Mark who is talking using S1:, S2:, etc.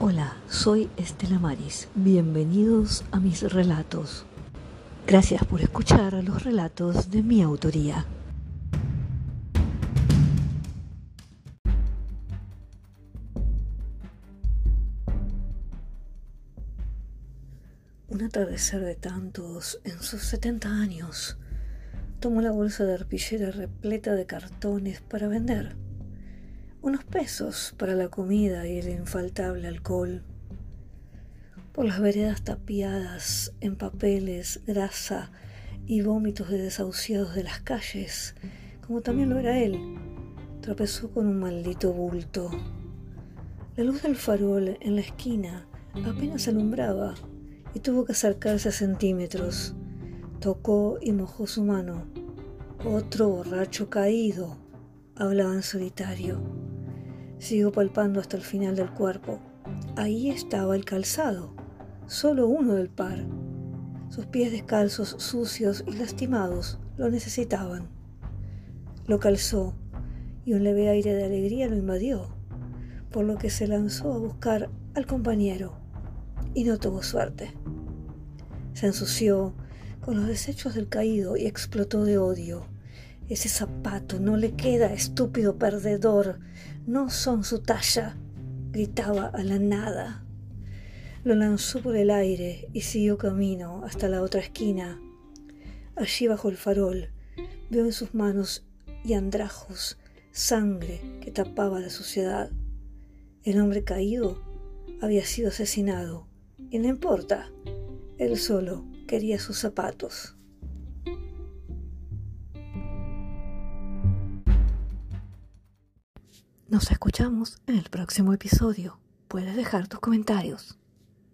S1: Hola, soy Estela Maris. Bienvenidos a mis relatos. Gracias por escuchar los relatos de mi autoría. Un atardecer de tantos en sus 70 años. Tomó la bolsa de arpillera repleta de cartones para vender unos pesos para la comida y el infaltable alcohol. Por las veredas tapiadas en papeles, grasa y vómitos de desahuciados de las calles, como también lo era él, tropezó con un maldito bulto. La luz del farol en la esquina apenas alumbraba y tuvo que acercarse a centímetros. Tocó y mojó su mano. Otro borracho caído hablaba en solitario. Sigo palpando hasta el final del cuerpo. Ahí estaba el calzado, solo uno del par. Sus pies descalzos, sucios y lastimados, lo necesitaban. Lo calzó y un leve aire de alegría lo invadió, por lo que se lanzó a buscar al compañero y no tuvo suerte. Se ensució con los desechos del caído y explotó de odio. Ese zapato no le queda, estúpido perdedor no son su talla, gritaba a la nada. Lo lanzó por el aire y siguió camino hasta la otra esquina. Allí bajo el farol veo en sus manos y andrajos sangre que tapaba la suciedad. El hombre caído había sido asesinado y no importa, él solo quería sus zapatos. Nos escuchamos en el próximo episodio. Puedes dejar tus comentarios.